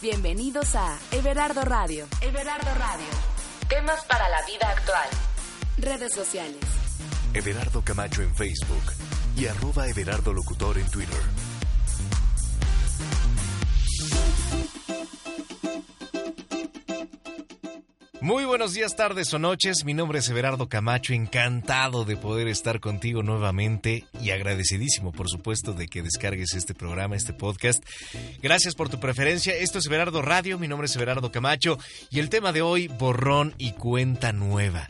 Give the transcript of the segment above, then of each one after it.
Bienvenidos a Everardo Radio. Everardo Radio. Temas para la vida actual. Redes sociales. Everardo Camacho en Facebook y arroba Everardo Locutor en Twitter. Muy buenos días, tardes o noches. Mi nombre es Everardo Camacho, encantado de poder estar contigo nuevamente y agradecidísimo, por supuesto, de que descargues este programa, este podcast. Gracias por tu preferencia. Esto es Everardo Radio, mi nombre es Everardo Camacho y el tema de hoy, borrón y cuenta nueva.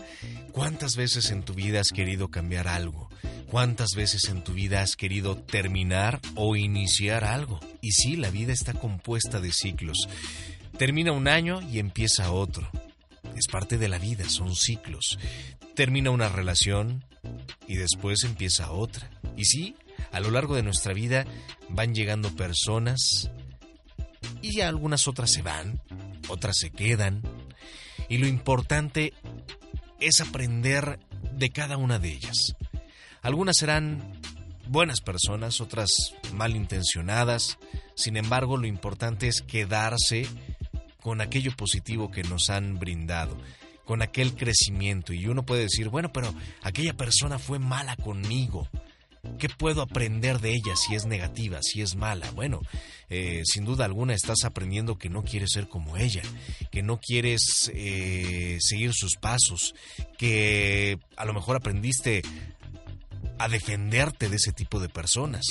¿Cuántas veces en tu vida has querido cambiar algo? ¿Cuántas veces en tu vida has querido terminar o iniciar algo? Y sí, la vida está compuesta de ciclos. Termina un año y empieza otro es parte de la vida, son ciclos. Termina una relación y después empieza otra. Y sí, a lo largo de nuestra vida van llegando personas y algunas otras se van, otras se quedan. Y lo importante es aprender de cada una de ellas. Algunas serán buenas personas, otras malintencionadas. Sin embargo, lo importante es quedarse con aquello positivo que nos han brindado, con aquel crecimiento. Y uno puede decir, bueno, pero aquella persona fue mala conmigo. ¿Qué puedo aprender de ella si es negativa, si es mala? Bueno, eh, sin duda alguna estás aprendiendo que no quieres ser como ella, que no quieres eh, seguir sus pasos, que a lo mejor aprendiste a defenderte de ese tipo de personas.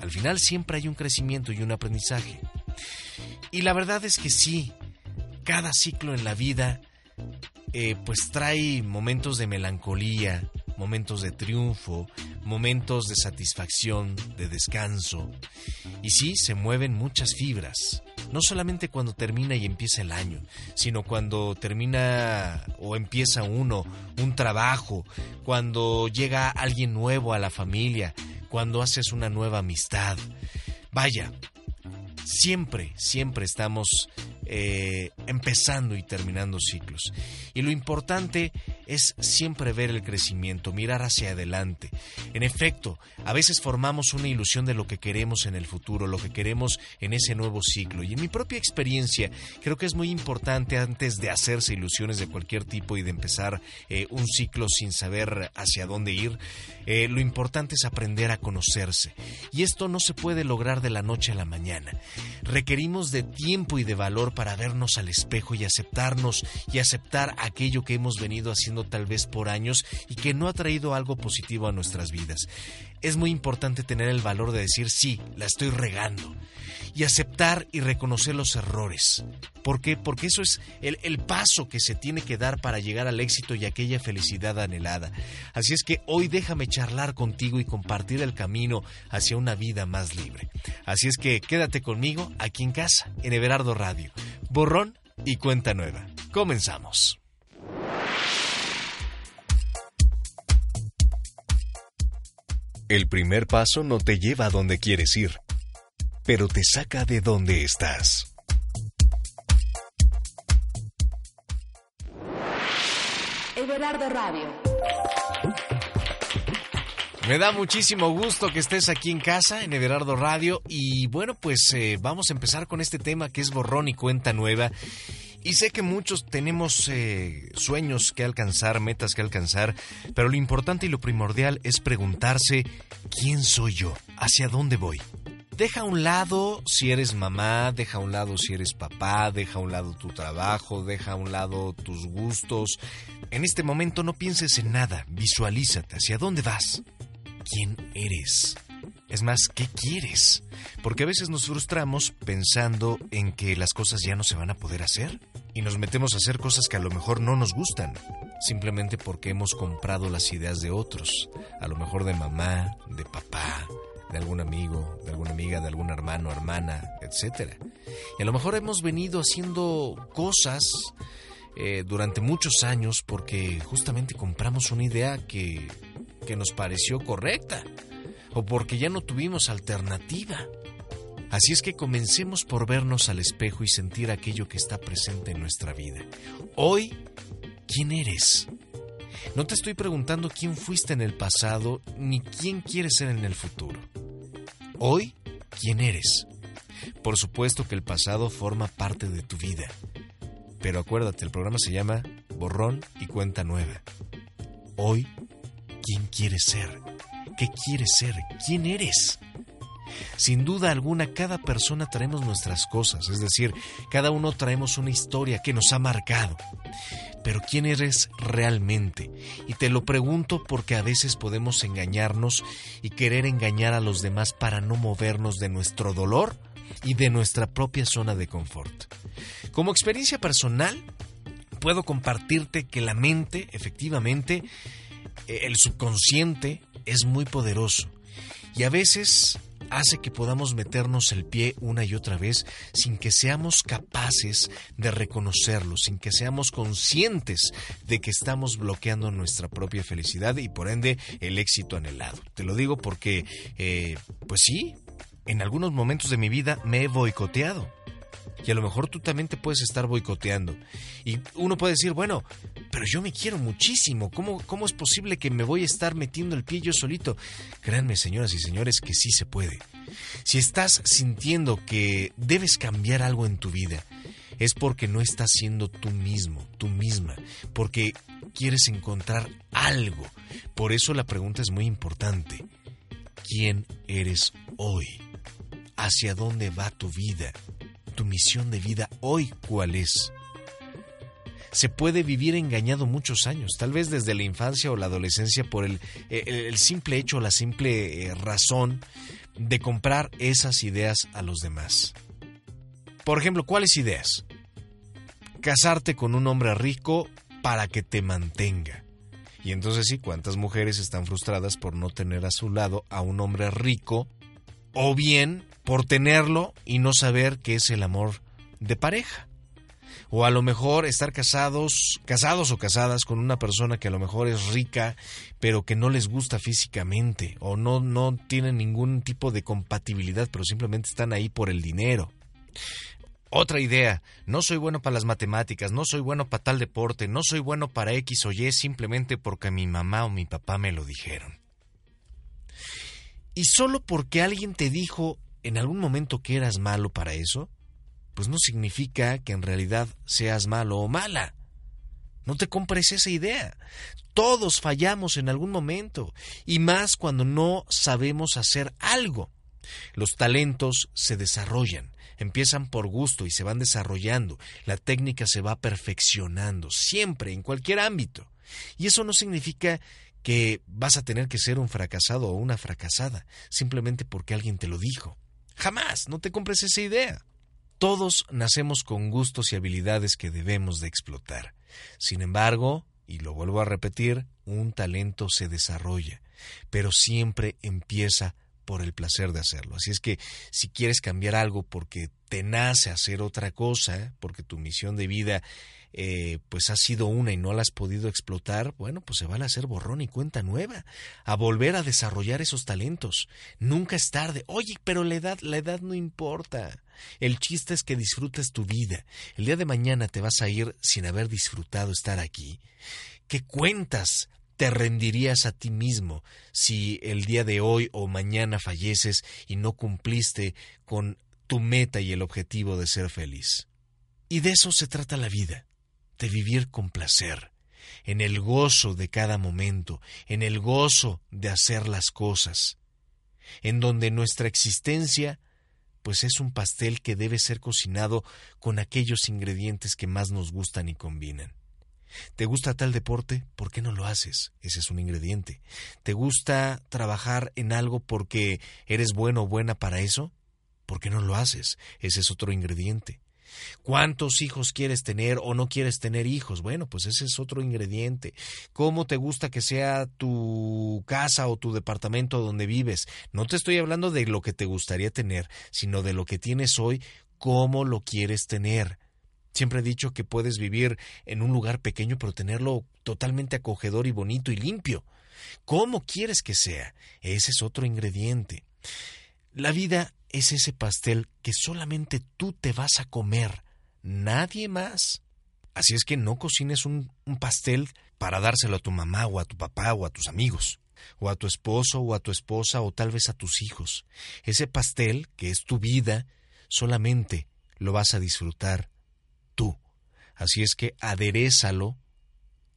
Al final siempre hay un crecimiento y un aprendizaje. Y la verdad es que sí, cada ciclo en la vida eh, pues trae momentos de melancolía, momentos de triunfo, momentos de satisfacción, de descanso. Y sí, se mueven muchas fibras, no solamente cuando termina y empieza el año, sino cuando termina o empieza uno un trabajo, cuando llega alguien nuevo a la familia, cuando haces una nueva amistad. Vaya, siempre, siempre estamos eh, empezando y terminando ciclos. Y lo importante es siempre ver el crecimiento, mirar hacia adelante. En efecto, a veces formamos una ilusión de lo que queremos en el futuro, lo que queremos en ese nuevo ciclo. Y en mi propia experiencia, creo que es muy importante antes de hacerse ilusiones de cualquier tipo y de empezar eh, un ciclo sin saber hacia dónde ir, eh, lo importante es aprender a conocerse. Y esto no se puede lograr de la noche a la mañana. Requerimos de tiempo y de valor para vernos al espejo y aceptarnos y aceptar aquello que hemos venido haciendo tal vez por años y que no ha traído algo positivo a nuestras vidas. Es muy importante tener el valor de decir sí, la estoy regando y aceptar y reconocer los errores. ¿Por qué? Porque eso es el, el, paso que se tiene que dar para llegar al éxito y aquella felicidad anhelada. Así es que hoy déjame charlar contigo y compartir el camino hacia una vida más libre. Así es que quédate conmigo aquí en casa, en Everardo Radio. Borrón y cuenta nueva. Comenzamos. El primer paso no te lleva a donde quieres ir, pero te saca de donde estás. Everardo Radio. Me da muchísimo gusto que estés aquí en casa, en Everardo Radio. Y bueno, pues eh, vamos a empezar con este tema que es borrón y cuenta nueva. Y sé que muchos tenemos eh, sueños que alcanzar, metas que alcanzar, pero lo importante y lo primordial es preguntarse, ¿quién soy yo? ¿Hacia dónde voy? Deja a un lado si eres mamá, deja a un lado si eres papá, deja a un lado tu trabajo, deja a un lado tus gustos. En este momento no pienses en nada, visualízate, ¿hacia dónde vas? ¿Quién eres? Es más, ¿qué quieres? Porque a veces nos frustramos pensando en que las cosas ya no se van a poder hacer y nos metemos a hacer cosas que a lo mejor no nos gustan, simplemente porque hemos comprado las ideas de otros, a lo mejor de mamá, de papá, de algún amigo, de alguna amiga, de algún hermano, hermana, etc. Y a lo mejor hemos venido haciendo cosas eh, durante muchos años porque justamente compramos una idea que, que nos pareció correcta o porque ya no tuvimos alternativa. Así es que comencemos por vernos al espejo y sentir aquello que está presente en nuestra vida. Hoy, ¿quién eres? No te estoy preguntando quién fuiste en el pasado ni quién quieres ser en el futuro. Hoy, ¿quién eres? Por supuesto que el pasado forma parte de tu vida. Pero acuérdate, el programa se llama Borrón y Cuenta Nueva. Hoy, ¿quién quieres ser? ¿Qué quieres ser? ¿Quién eres? Sin duda alguna, cada persona traemos nuestras cosas, es decir, cada uno traemos una historia que nos ha marcado. Pero ¿quién eres realmente? Y te lo pregunto porque a veces podemos engañarnos y querer engañar a los demás para no movernos de nuestro dolor y de nuestra propia zona de confort. Como experiencia personal, puedo compartirte que la mente, efectivamente, el subconsciente es muy poderoso y a veces hace que podamos meternos el pie una y otra vez sin que seamos capaces de reconocerlo, sin que seamos conscientes de que estamos bloqueando nuestra propia felicidad y por ende el éxito anhelado. Te lo digo porque, eh, pues sí, en algunos momentos de mi vida me he boicoteado y a lo mejor tú también te puedes estar boicoteando. Y uno puede decir, bueno, pero yo me quiero muchísimo. ¿Cómo, ¿Cómo es posible que me voy a estar metiendo el pie yo solito? Créanme, señoras y señores, que sí se puede. Si estás sintiendo que debes cambiar algo en tu vida, es porque no estás siendo tú mismo, tú misma, porque quieres encontrar algo. Por eso la pregunta es muy importante. ¿Quién eres hoy? ¿Hacia dónde va tu vida? tu misión de vida hoy cuál es. Se puede vivir engañado muchos años, tal vez desde la infancia o la adolescencia por el, el, simple hecho la simple eh, razón de comprar esas ideas a los demás. Por ejemplo, ¿cuáles ideas? Casarte con un hombre rico para que te mantenga. Y entonces sí, ¿cuántas mujeres están frustradas por no tener a su lado a un hombre rico? O bien por tenerlo y no saber qué es el amor de pareja. O a lo mejor estar casados, casados o casadas con una persona que a lo mejor es rica, pero que no les gusta físicamente, o no, no tienen ningún tipo de compatibilidad, pero simplemente están ahí por el dinero. Otra idea, no soy bueno para las matemáticas, no soy bueno para tal deporte, no soy bueno para X o Y simplemente porque mi mamá o mi papá me lo dijeron. Y solo porque alguien te dijo en algún momento que eras malo para eso, pues no significa que en realidad seas malo o mala. No te compres esa idea. Todos fallamos en algún momento, y más cuando no sabemos hacer algo. Los talentos se desarrollan, empiezan por gusto y se van desarrollando. La técnica se va perfeccionando, siempre, en cualquier ámbito. Y eso no significa que vas a tener que ser un fracasado o una fracasada, simplemente porque alguien te lo dijo. Jamás, no te compres esa idea. Todos nacemos con gustos y habilidades que debemos de explotar. Sin embargo, y lo vuelvo a repetir, un talento se desarrolla, pero siempre empieza por el placer de hacerlo. Así es que si quieres cambiar algo porque te nace hacer otra cosa, porque tu misión de vida eh, pues ha sido una y no la has podido explotar, bueno, pues se vale a hacer borrón y cuenta nueva, a volver a desarrollar esos talentos. Nunca es tarde. Oye, pero la edad, la edad no importa. El chiste es que disfrutes tu vida. El día de mañana te vas a ir sin haber disfrutado estar aquí. ¿Qué cuentas te rendirías a ti mismo si el día de hoy o mañana falleces y no cumpliste con tu meta y el objetivo de ser feliz? Y de eso se trata la vida de vivir con placer, en el gozo de cada momento, en el gozo de hacer las cosas, en donde nuestra existencia pues es un pastel que debe ser cocinado con aquellos ingredientes que más nos gustan y combinan. ¿Te gusta tal deporte? ¿Por qué no lo haces? Ese es un ingrediente. ¿Te gusta trabajar en algo porque eres bueno o buena para eso? ¿Por qué no lo haces? Ese es otro ingrediente. ¿Cuántos hijos quieres tener o no quieres tener hijos? Bueno, pues ese es otro ingrediente. ¿Cómo te gusta que sea tu casa o tu departamento donde vives? No te estoy hablando de lo que te gustaría tener, sino de lo que tienes hoy cómo lo quieres tener. Siempre he dicho que puedes vivir en un lugar pequeño pero tenerlo totalmente acogedor y bonito y limpio. ¿Cómo quieres que sea? Ese es otro ingrediente. La vida es ese pastel que solamente tú te vas a comer, nadie más. Así es que no cocines un, un, pastel para dárselo a tu mamá o a tu papá o a tus amigos, o a tu esposo o a tu esposa o tal vez a tus hijos. Ese pastel, que es tu vida, solamente lo vas a disfrutar. Así es que aderezalo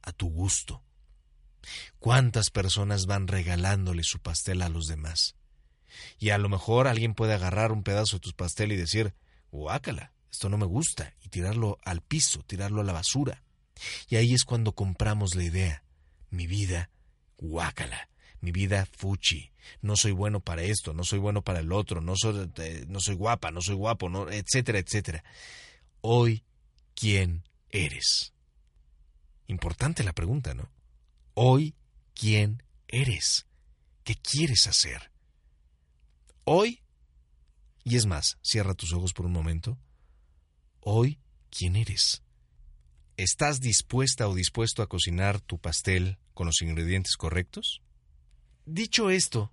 a tu gusto. ¿Cuántas personas van regalándole su pastel a los demás? Y a lo mejor alguien puede agarrar un pedazo de tu pastel y decir, guácala, esto no me gusta, y tirarlo al piso, tirarlo a la basura. Y ahí es cuando compramos la idea, mi vida, guácala, mi vida fuchi, no soy bueno para esto, no soy bueno para el otro, no soy, eh, no soy guapa, no soy guapo, no, etcétera, etcétera. Hoy, ¿quién eres? Importante la pregunta, ¿no? Hoy, ¿quién eres? ¿Qué quieres hacer? Hoy, y es más, cierra tus ojos por un momento, hoy, ¿quién eres? ¿Estás dispuesta o dispuesto a cocinar tu pastel con los ingredientes correctos? Dicho esto,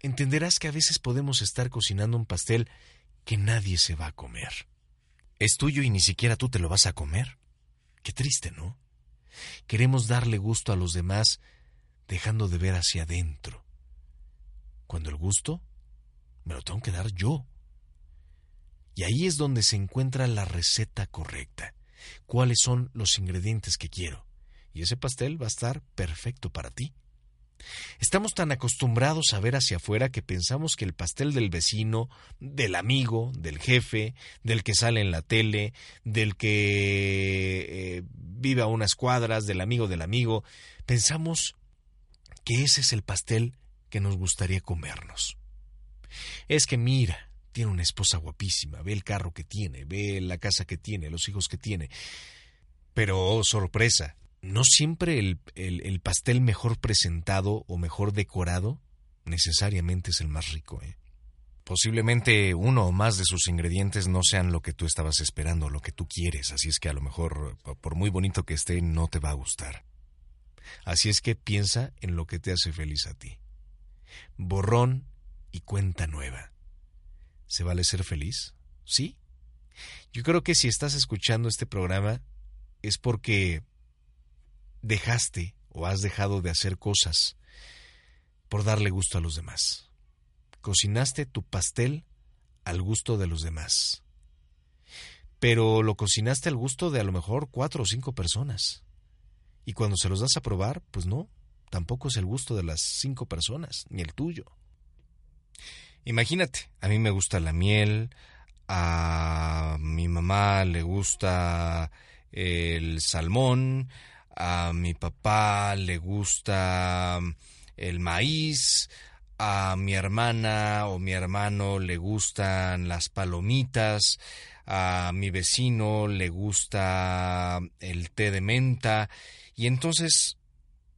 entenderás que a veces podemos estar cocinando un pastel que nadie se va a comer. Es tuyo y ni siquiera tú te lo vas a comer. Qué triste, ¿no? Queremos darle gusto a los demás dejando de ver hacia adentro. Cuando el gusto me lo tengo que dar yo. Y ahí es donde se encuentra la receta correcta. ¿Cuáles son los ingredientes que quiero? Y ese pastel va a estar perfecto para ti. Estamos tan acostumbrados a ver hacia afuera que pensamos que el pastel del vecino, del amigo, del jefe, del que sale en la tele, del que eh, vive a unas cuadras, del amigo del amigo, pensamos que ese es el pastel que nos gustaría comernos. Es que mira, tiene una esposa guapísima, ve el carro que tiene, ve la casa que tiene, los hijos que tiene. Pero, oh, sorpresa, no siempre el, el, pastel mejor presentado o mejor decorado necesariamente es el más rico. ¿eh? Posiblemente uno o más de sus ingredientes no sean lo que tú estabas esperando, lo que tú quieres, así es que a lo mejor, por muy bonito que esté, no te va a gustar. Así es que piensa en lo que te hace feliz a ti. Borrón y cuenta nueva. ¿Se vale ser feliz? ¿Sí? Yo creo que si estás escuchando este programa es porque dejaste o has dejado de hacer cosas por darle gusto a los demás. Cocinaste tu pastel al gusto de los demás. Pero lo cocinaste al gusto de a lo mejor cuatro o cinco personas. Y cuando se los das a probar, pues no, tampoco es el gusto de las cinco personas, ni el tuyo. Imagínate, a mí me gusta la miel, a mi mamá le gusta el salmón, a mi papá le gusta el maíz, a mi hermana o mi hermano le gustan las palomitas, a mi vecino le gusta el té de menta, y entonces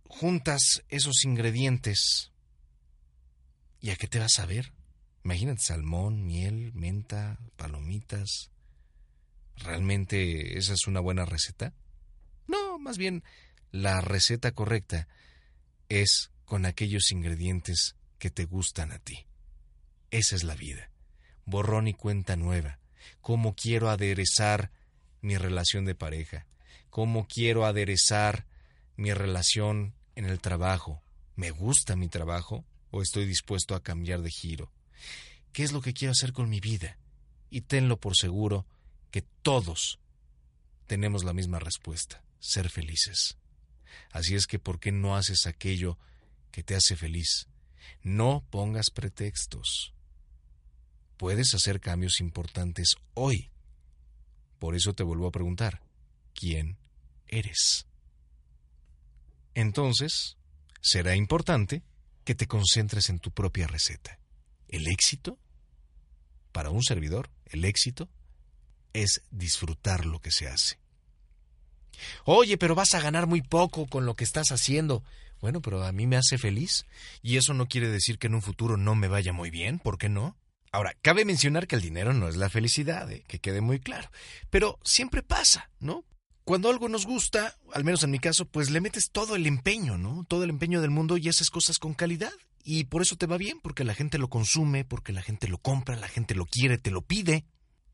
juntas esos ingredientes. ¿Y a qué te vas a ver? Imagínate salmón, miel, menta, palomitas. ¿Realmente esa es una buena receta? Más bien la receta correcta es con aquellos ingredientes que te gustan a ti. Esa es la vida. Borrón y cuenta nueva. ¿Cómo quiero aderezar mi relación de pareja? ¿Cómo quiero aderezar mi relación en el trabajo? ¿Me gusta mi trabajo o estoy dispuesto a cambiar de giro? ¿Qué es lo que quiero hacer con mi vida? Y tenlo por seguro que todos tenemos la misma respuesta ser felices. Así es que, ¿por qué no haces aquello que te hace feliz? No pongas pretextos. Puedes hacer cambios importantes hoy. Por eso te vuelvo a preguntar, ¿quién eres? Entonces, será importante que te concentres en tu propia receta. El éxito, para un servidor, el éxito es disfrutar lo que se hace. Oye, pero vas a ganar muy poco con lo que estás haciendo. Bueno, pero a mí me hace feliz. Y eso no quiere decir que en un futuro no me vaya muy bien, ¿por qué no? Ahora, cabe mencionar que el dinero no es la felicidad, ¿eh? que quede muy claro. Pero siempre pasa, ¿no? Cuando algo nos gusta, al menos en mi caso, pues le metes todo el empeño, ¿no? Todo el empeño del mundo y haces cosas con calidad. Y por eso te va bien, porque la gente lo consume, porque la gente lo compra, la gente lo quiere, te lo pide.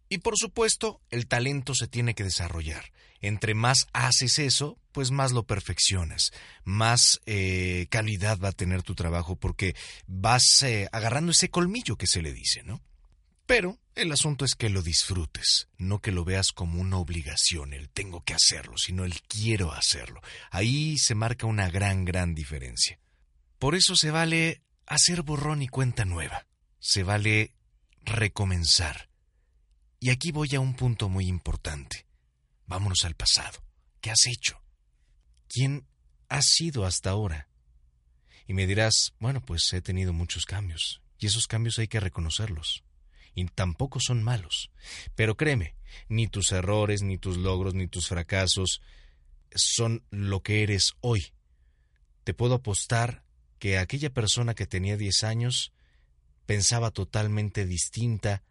Y por supuesto, el talento se tiene que desarrollar. Entre más haces eso, pues más lo perfeccionas, más eh, calidad va a tener tu trabajo porque vas eh, agarrando ese colmillo que se le dice, ¿no? Pero el asunto es que lo disfrutes, no que lo veas como una obligación, el tengo que hacerlo, sino el quiero hacerlo. Ahí se marca una gran, gran diferencia. Por eso se vale hacer borrón y cuenta nueva, se vale recomenzar. Y aquí voy a un punto muy importante. Vámonos al pasado. ¿Qué has hecho? ¿Quién has sido hasta ahora? Y me dirás, bueno, pues he tenido muchos cambios, y esos cambios hay que reconocerlos. Y tampoco son malos. Pero créeme, ni tus errores, ni tus logros, ni tus fracasos son lo que eres hoy. Te puedo apostar que aquella persona que tenía diez años pensaba totalmente distinta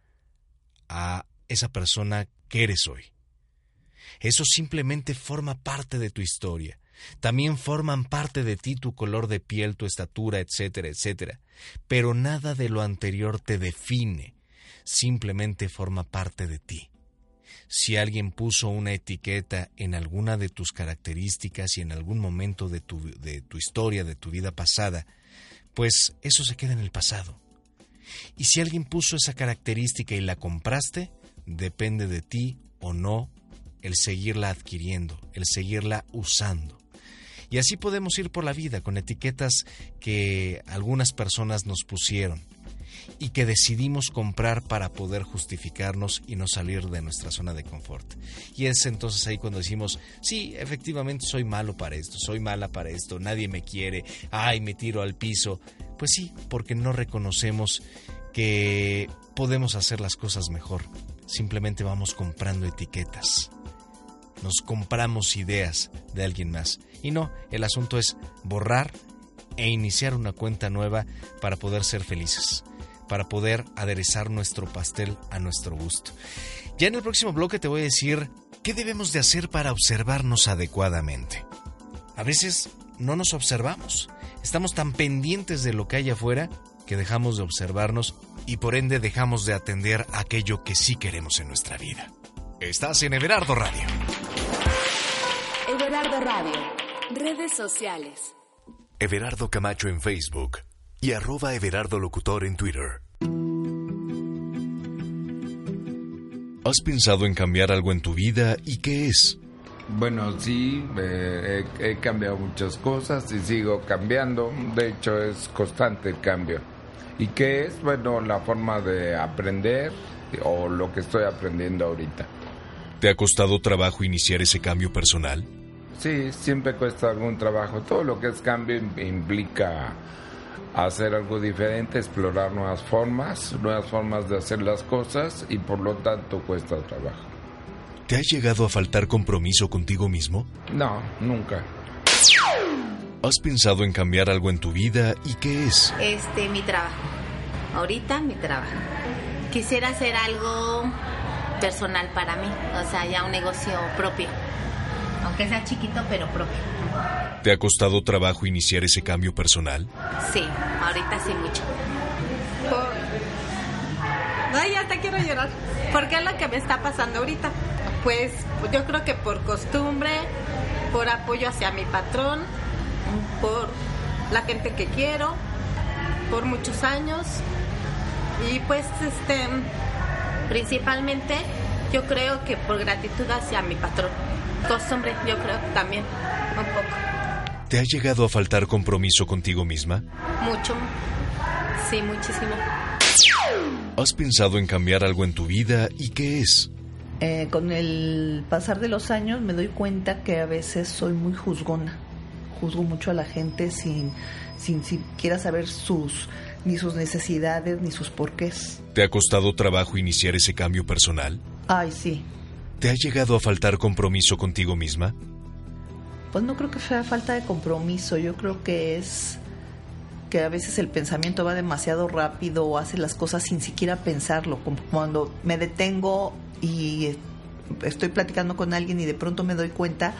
a esa persona que eres hoy. Eso simplemente forma parte de tu historia. También forman parte de ti tu color de piel, tu estatura, etcétera, etcétera. Pero nada de lo anterior te define, simplemente forma parte de ti. Si alguien puso una etiqueta en alguna de tus características y en algún momento de tu, de tu historia, de tu vida pasada, pues eso se queda en el pasado. Y si alguien puso esa característica y la compraste, depende de ti o no el seguirla adquiriendo, el seguirla usando. Y así podemos ir por la vida con etiquetas que algunas personas nos pusieron y que decidimos comprar para poder justificarnos y no salir de nuestra zona de confort. Y es entonces ahí cuando decimos, sí, efectivamente soy malo para esto, soy mala para esto, nadie me quiere, ay, me tiro al piso. Pues sí, porque no reconocemos que podemos hacer las cosas mejor. Simplemente vamos comprando etiquetas nos compramos ideas de alguien más. Y no, el asunto es borrar e iniciar una cuenta nueva para poder ser felices, para poder aderezar nuestro pastel a nuestro gusto. Ya en el próximo bloque te voy a decir qué debemos de hacer para observarnos adecuadamente. A veces no nos observamos, estamos tan pendientes de lo que hay afuera que dejamos de observarnos y por ende dejamos de atender aquello que sí queremos en nuestra vida. Estás en Everardo Radio. Everardo Radio. Redes sociales. Everardo Camacho en Facebook y arroba Everardo Locutor en Twitter. ¿Has pensado en cambiar algo en tu vida y qué es? Bueno, sí, he, he, cambiado muchas cosas y sigo cambiando. De hecho, es constante el cambio. ¿Y qué es? Bueno, la forma de aprender o lo que estoy aprendiendo ahorita. ¿Te ha costado trabajo iniciar ese cambio personal? Sí, siempre cuesta algún trabajo. Todo lo que es cambio implica hacer algo diferente, explorar nuevas formas, nuevas formas de hacer las cosas y por lo tanto cuesta trabajo. ¿Te ha llegado a faltar compromiso contigo mismo? No, nunca. ¿Has pensado en cambiar algo en tu vida y qué es? Este, mi trabajo. Ahorita mi trabajo. Quisiera hacer algo personal para mí, o sea, ya un negocio propio, aunque sea chiquito, pero propio. ¿Te ha costado trabajo iniciar ese cambio personal? Sí, ahorita sí mucho. Ay, hasta quiero llorar. ¿Por qué es lo que me está pasando ahorita? Pues yo creo que por costumbre, por apoyo hacia mi patrón, por la gente que quiero, por muchos años. Y pues este Principalmente yo creo que por gratitud hacia mi patrón. Costumbre, yo creo también, un poco. ¿Te ha llegado a faltar compromiso contigo misma? Mucho. Sí, muchísimo. ¿Has pensado en cambiar algo en tu vida y qué es? Eh, con el pasar de los años me doy cuenta que a veces soy muy juzgona. Juzgo mucho a la gente sin, sin siquiera saber sus ni sus necesidades, ni sus porqués. ¿Te ha costado trabajo iniciar ese cambio personal? Ay, sí. ¿Te ha llegado a faltar compromiso contigo misma? Pues no creo que sea falta de compromiso, yo creo que es que a veces el pensamiento va demasiado rápido o hace las cosas sin siquiera pensarlo, como cuando me detengo y estoy platicando con alguien y de pronto me doy cuenta,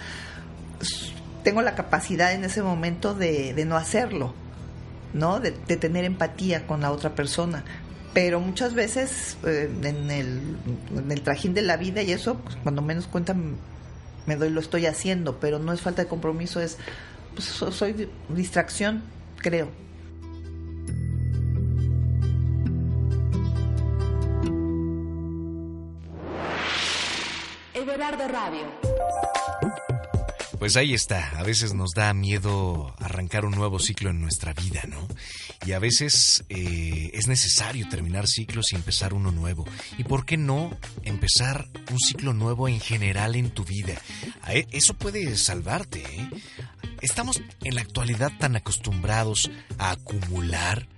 tengo la capacidad en ese momento de, no hacerlo, ¿no? De, tener empatía con la otra persona. Pero muchas veces eh, en, el, en, el, trajín de la vida y eso, pues, cuando menos cuenta me doy, lo estoy haciendo, pero no es falta de compromiso, es, pues, soy distracción, creo. Everardo Radio. Pues ahí está, a veces nos da miedo arrancar un nuevo ciclo en nuestra vida, ¿no? Y a veces eh, es necesario terminar ciclos y empezar uno nuevo. ¿Y por qué no empezar un ciclo nuevo en general en tu vida? E, eso puede salvarte, ¿eh? Estamos en la actualidad tan acostumbrados a acumular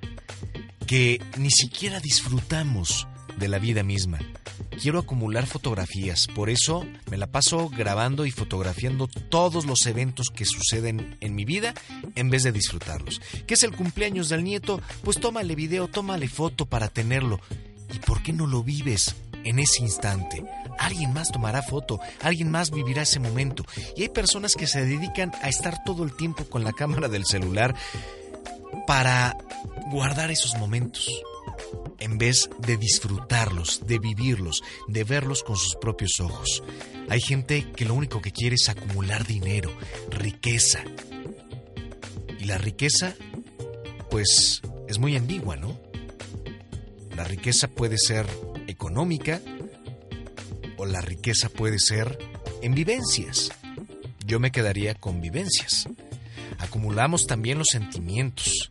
que ni siquiera disfrutamos de la vida misma quiero acumular fotografías, por eso me la paso grabando y fotografiando todos los eventos que suceden en mi vida en vez de disfrutarlos. ¿Qué es el cumpleaños del nieto? Pues tómale video, tómale foto para tenerlo. ¿Y por qué no lo vives en ese instante? Alguien más tomará foto, alguien más vivirá ese momento. Y hay personas que se dedican a estar todo el tiempo con la cámara del celular para guardar esos momentos en vez de disfrutarlos, de vivirlos, de verlos con sus propios ojos. Hay gente que lo único que quiere es acumular dinero, riqueza. Y la riqueza, pues, es muy ambigua, ¿no? La riqueza puede ser económica o la riqueza puede ser en vivencias. Yo me quedaría con vivencias. Acumulamos también los sentimientos.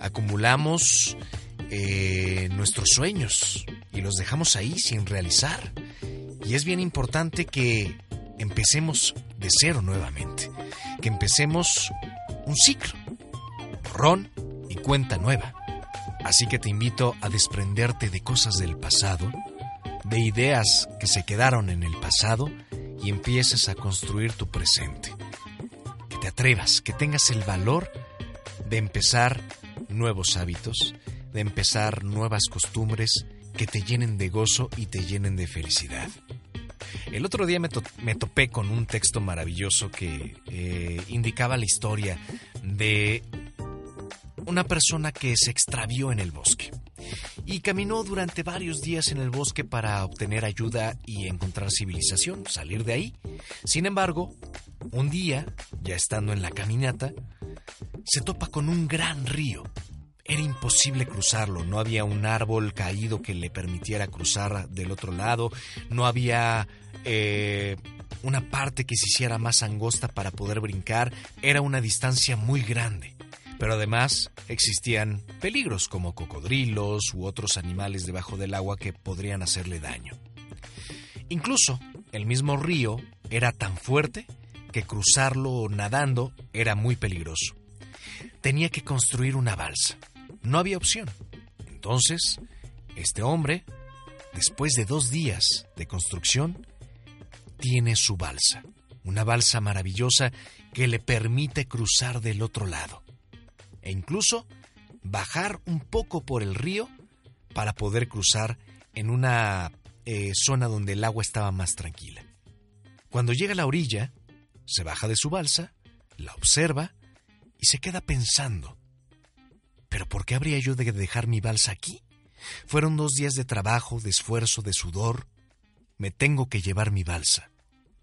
Acumulamos eh, nuestros sueños y los dejamos ahí sin realizar. Y es bien importante que empecemos de cero nuevamente, que empecemos un ciclo, ron y cuenta nueva. Así que te invito a desprenderte de cosas del pasado, de ideas que se quedaron en el pasado y empieces a construir tu presente. Que te atrevas, que tengas el valor de empezar nuevos hábitos, de empezar nuevas costumbres que te llenen de gozo y te llenen de felicidad. El otro día me, topé con un texto maravilloso que eh, indicaba la historia de una persona que se extravió en el bosque y caminó durante varios días en el bosque para obtener ayuda y encontrar civilización, salir de ahí. Sin embargo, un día, ya estando en la caminata, se topa con un gran río era imposible cruzarlo, no había un árbol caído que le permitiera cruzar del otro lado, no había eh, una parte que se hiciera más angosta para poder brincar, era una distancia muy grande. Pero además existían peligros como cocodrilos u otros animales debajo del agua que podrían hacerle daño. Incluso el mismo río era tan fuerte que cruzarlo nadando era muy peligroso. Tenía que construir una balsa. No había opción. Entonces, este hombre, después de dos días de construcción, tiene su balsa. Una balsa maravillosa que le permite cruzar del otro lado. E incluso bajar un poco por el río para poder cruzar en una eh, zona donde el agua estaba más tranquila. Cuando llega a la orilla, se baja de su balsa, la observa y se queda pensando ¿Pero por qué habría yo de dejar mi balsa aquí? Fueron dos días de trabajo, de esfuerzo, de sudor. Me tengo que llevar mi balsa.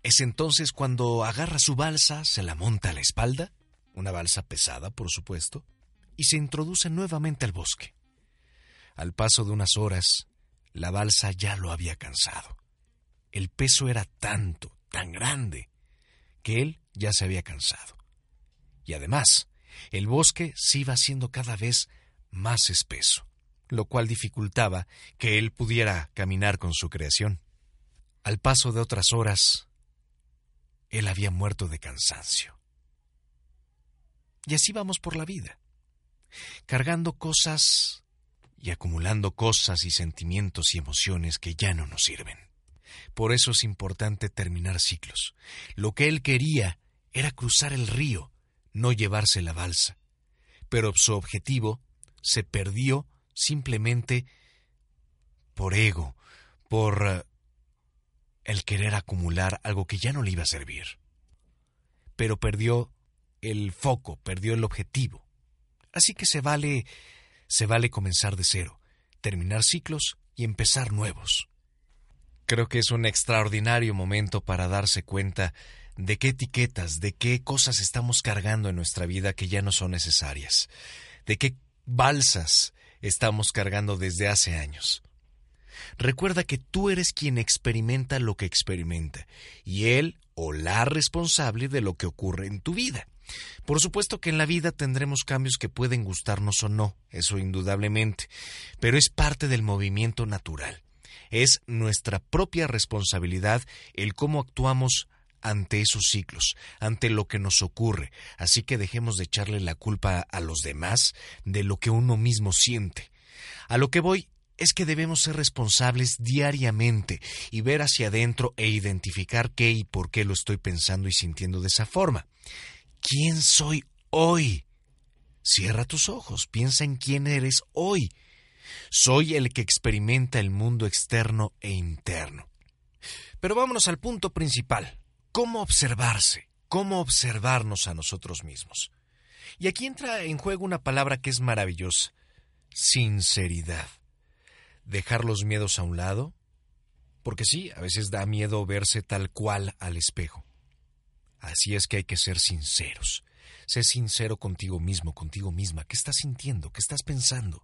Es entonces cuando agarra su balsa, se la monta a la espalda, una balsa pesada, por supuesto, y se introduce nuevamente al bosque. Al paso de unas horas, la balsa ya lo había cansado. El peso era tanto, tan grande, que él ya se había cansado. Y además, el bosque se iba haciendo cada vez más espeso, lo cual dificultaba que él pudiera caminar con su creación. Al paso de otras horas, él había muerto de cansancio. Y así vamos por la vida, cargando cosas y acumulando cosas y sentimientos y emociones que ya no nos sirven. Por eso es importante terminar ciclos. Lo que él quería era cruzar el río no llevarse la balsa. pero su objetivo se perdió simplemente por ego, por eh, el querer acumular algo que ya no le iba a servir. Pero perdió el foco, perdió el objetivo. Así que se vale se vale comenzar de cero, terminar ciclos y empezar nuevos. Creo que es un extraordinario momento para darse cuenta de qué etiquetas, de qué cosas estamos cargando en nuestra vida que ya no son necesarias, de qué balsas estamos cargando desde hace años. Recuerda que tú eres quien experimenta lo que experimenta, y él o la responsable de lo que ocurre en tu vida. Por supuesto que en la vida tendremos cambios que pueden gustarnos o no, eso indudablemente, pero es parte del movimiento natural. Es nuestra propia responsabilidad el cómo actuamos ante esos ciclos, ante lo que nos ocurre, así que dejemos de echarle la culpa a los demás de lo que uno mismo siente. A lo que voy es que debemos ser responsables diariamente y ver hacia adentro e identificar qué y por qué lo estoy pensando y sintiendo de esa forma. ¿Quién soy hoy? Cierra tus ojos, piensa en quién eres hoy. Soy el que experimenta el mundo externo e interno. Pero vámonos al punto principal. ¿Cómo observarse? ¿Cómo observarnos a nosotros mismos? Y aquí entra en juego una palabra que es maravillosa. Sinceridad. Dejar los miedos a un lado. Porque sí, a veces da miedo verse tal cual al espejo. Así es que hay que ser sinceros. Sé sincero contigo mismo, contigo misma. ¿Qué estás sintiendo? ¿Qué estás pensando?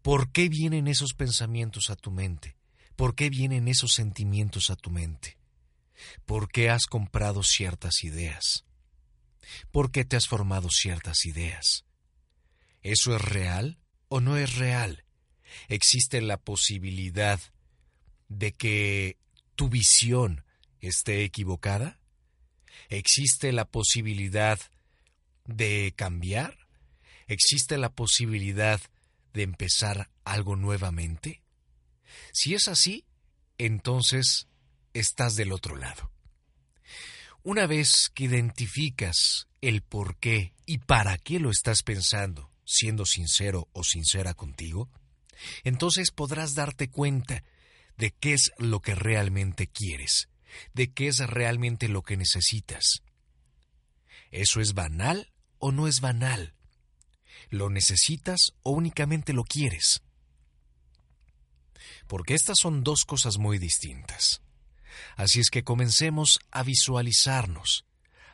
¿Por qué vienen esos pensamientos a tu mente? ¿Por qué vienen esos sentimientos a tu mente? ¿Por qué has comprado ciertas ideas? ¿Por qué te has formado ciertas ideas? ¿Eso es real o no es real? ¿Existe la posibilidad de que tu visión esté equivocada? ¿Existe la posibilidad de cambiar? ¿Existe la posibilidad de empezar algo nuevamente? Si es así, entonces estás del otro lado. Una vez que identificas el por qué y para qué lo estás pensando, siendo sincero o sincera contigo, entonces podrás darte cuenta de qué es lo que realmente quieres de qué es realmente lo que necesitas. ¿Eso es banal o no es banal? ¿Lo necesitas o únicamente lo quieres? Porque estas son dos cosas muy distintas. Así es que comencemos a visualizarnos,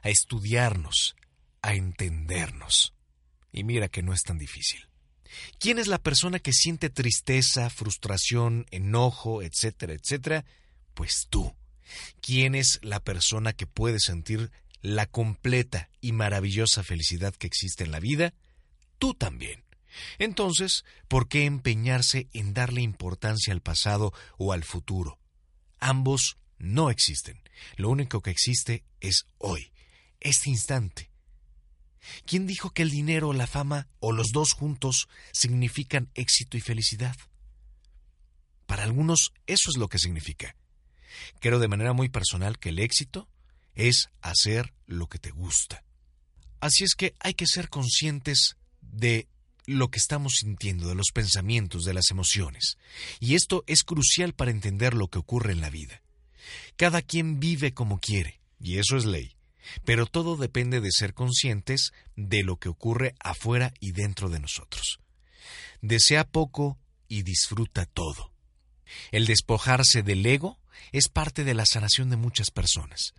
a estudiarnos, a entendernos. Y mira que no es tan difícil. ¿Quién es la persona que siente tristeza, frustración, enojo, etcétera, etcétera? Pues tú. ¿Quién es la persona que puede sentir la completa y maravillosa felicidad que existe en la vida? Tú también. Entonces, ¿por qué empeñarse en darle importancia al pasado o al futuro? Ambos no existen. Lo único que existe es hoy, este instante. ¿Quién dijo que el dinero, la fama o los dos juntos significan éxito y felicidad? Para algunos eso es lo que significa. Creo de manera muy personal que el éxito es hacer lo que te gusta. Así es que hay que ser conscientes de lo que estamos sintiendo, de los pensamientos, de las emociones. Y esto es crucial para entender lo que ocurre en la vida. Cada quien vive como quiere, y eso es ley. Pero todo depende de ser conscientes de lo que ocurre afuera y dentro de nosotros. Desea poco y disfruta todo. El despojarse del ego es parte de la sanación de muchas personas,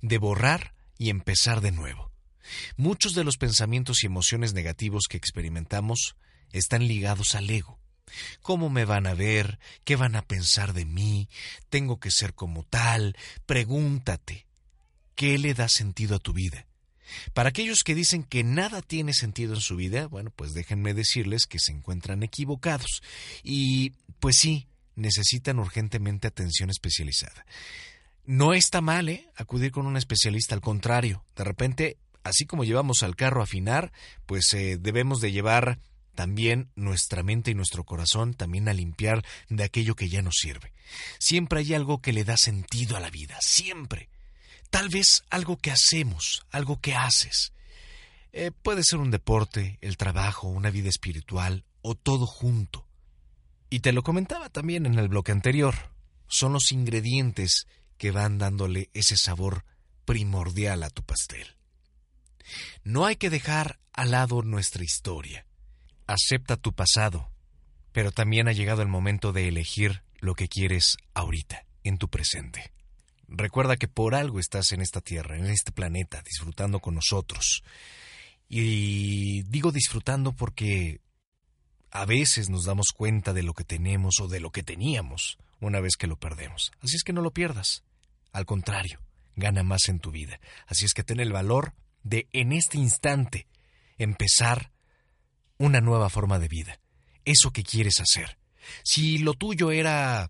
de borrar y empezar de nuevo. Muchos de los pensamientos y emociones negativos que experimentamos están ligados al ego. ¿Cómo me van a ver? ¿Qué van a pensar de mí? ¿Tengo que ser como tal? Pregúntate, ¿qué le da sentido a tu vida? Para aquellos que dicen que nada tiene sentido en su vida, bueno, pues déjenme decirles que se encuentran equivocados. Y pues sí, necesitan urgentemente atención especializada. No está mal ¿eh? acudir con un especialista, al contrario, de repente, así como llevamos al carro a afinar, pues eh, debemos de llevar también nuestra mente y nuestro corazón también a limpiar de aquello que ya nos sirve. Siempre hay algo que le da sentido a la vida, siempre. Tal vez algo que hacemos, algo que haces. Eh, puede ser un deporte, el trabajo, una vida espiritual o todo junto. Y te lo comentaba también en el bloque anterior. Son los ingredientes que van dándole ese sabor primordial a tu pastel. No hay que dejar al lado nuestra historia. Acepta tu pasado, pero también ha llegado el momento de elegir lo que quieres ahorita, en tu presente. Recuerda que por algo estás en esta tierra, en este planeta, disfrutando con nosotros. Y digo disfrutando porque a veces nos damos cuenta de lo que tenemos o de lo que teníamos una vez que lo perdemos. Así es que no lo pierdas. Al contrario, gana más en tu vida. Así es que ten el valor de en este instante empezar una nueva forma de vida. Eso que quieres hacer. Si lo tuyo era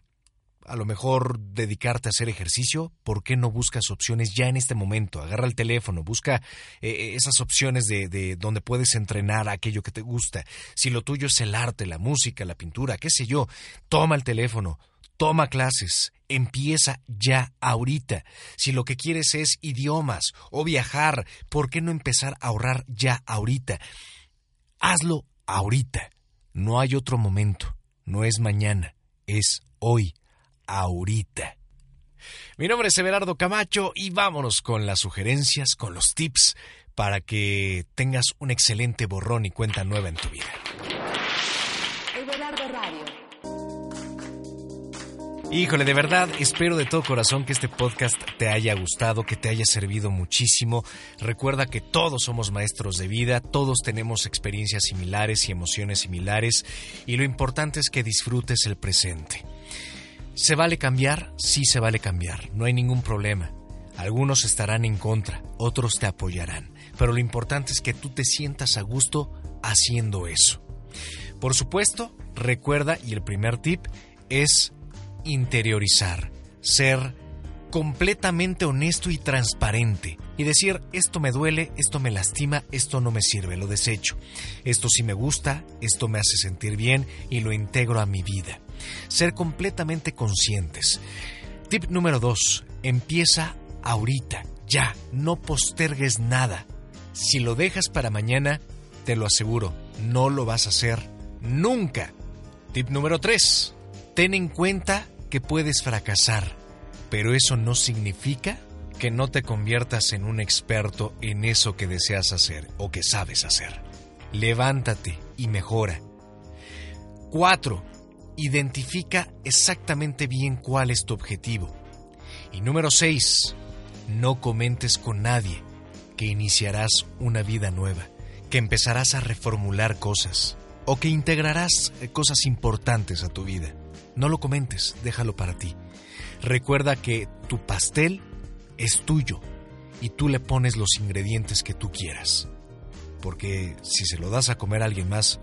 a lo mejor dedicarte a hacer ejercicio, ¿por qué no buscas opciones ya en este momento? Agarra el teléfono, busca eh, eh, esas opciones de, de, donde puedes entrenar aquello que te gusta. Si lo tuyo es el arte, la música, la pintura, qué sé yo, toma el teléfono, toma clases, empieza ya ahorita. Si lo que quieres es idiomas o viajar, ¿por qué no empezar a ahorrar ya ahorita? Hazlo ahorita. No hay otro momento, no es mañana, es hoy ahorita. Mi nombre es Everardo Camacho y vámonos con las sugerencias, con los tips para que tengas un excelente borrón y cuenta nueva en tu vida. Híjole, de verdad, espero de todo corazón que este podcast te haya gustado, que te haya servido muchísimo. Recuerda que todos somos maestros de vida, todos tenemos experiencias similares y emociones similares, y lo importante es que disfrutes el presente. ¿Se vale cambiar? Sí se vale cambiar, no hay ningún problema. Algunos estarán en contra, otros te apoyarán, pero lo importante es que tú te sientas a gusto haciendo eso. Por supuesto, recuerda, y el primer tip es interiorizar, ser completamente honesto y transparente y decir esto me duele, esto me lastima, esto no me sirve, lo desecho. Esto sí me gusta, esto me hace sentir bien y lo integro a mi vida. Ser completamente conscientes. Tip número 2. Empieza ahorita, ya, no postergues nada. Si lo dejas para mañana, te lo aseguro, no lo vas a hacer nunca. Tip número 3. Ten en cuenta que puedes fracasar, pero eso no significa que no te conviertas en un experto en eso que deseas hacer o que sabes hacer. Levántate y mejora. 4. Identifica exactamente bien cuál es tu objetivo. Y número 6. No comentes con nadie que iniciarás una vida nueva, que empezarás a reformular cosas o que integrarás cosas importantes a tu vida. No lo comentes, déjalo para ti. Recuerda que tu pastel es tuyo y tú le pones los ingredientes que tú quieras. Porque si se lo das a comer a alguien más,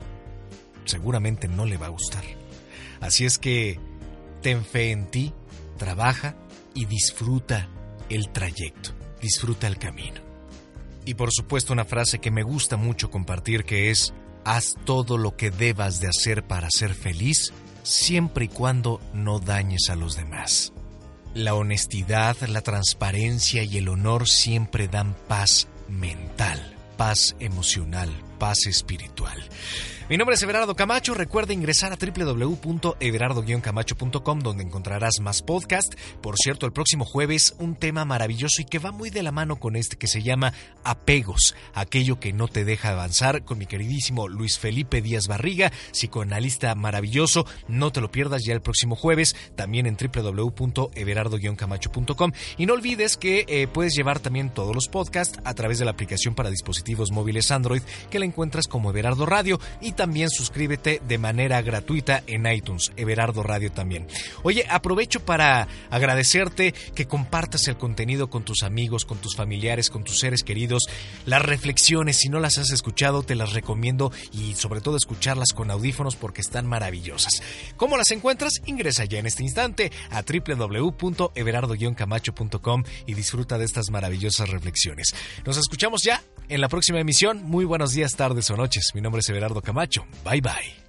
seguramente no le va a gustar. Así es que ten fe en ti, trabaja y disfruta el trayecto, disfruta el camino. Y por supuesto una frase que me gusta mucho compartir que es, haz todo lo que debas de hacer para ser feliz, siempre y cuando no dañes a los demás. La honestidad, la transparencia y el honor siempre dan paz mental, paz emocional, paz espiritual. Mi nombre es Everardo Camacho. Recuerda ingresar a www.everardo-camacho.com donde encontrarás más podcast. Por cierto, el próximo jueves un tema maravilloso y que va muy de la mano con este que se llama apegos, aquello que no te deja avanzar con mi queridísimo Luis Felipe Díaz Barriga, psicoanalista maravilloso. No te lo pierdas ya el próximo jueves, también en www.everardo-camacho.com. Y no olvides que eh, puedes llevar también todos los podcasts a través de la aplicación para dispositivos móviles Android que la encuentras como Everardo Radio y también suscríbete de manera gratuita en iTunes, Everardo Radio también. Oye, aprovecho para agradecerte que compartas el contenido con tus amigos, con tus familiares, con tus seres queridos. Las reflexiones, si no las has escuchado, te las recomiendo y sobre todo escucharlas con audífonos porque están maravillosas. ¿Cómo las encuentras? Ingresa ya en este instante a www.everardo-camacho.com y disfruta de estas maravillosas reflexiones. Nos escuchamos ya en la próxima emisión. Muy buenos días, tardes o noches. Mi nombre es Everardo Camacho. Bye bye.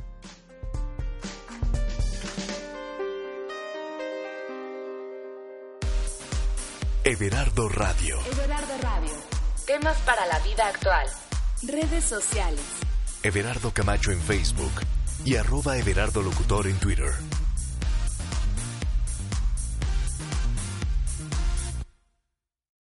Everardo Radio. Everardo Radio. Temas para la vida actual. Redes sociales. Everardo Camacho en Facebook y arroba Everardo Locutor en Twitter.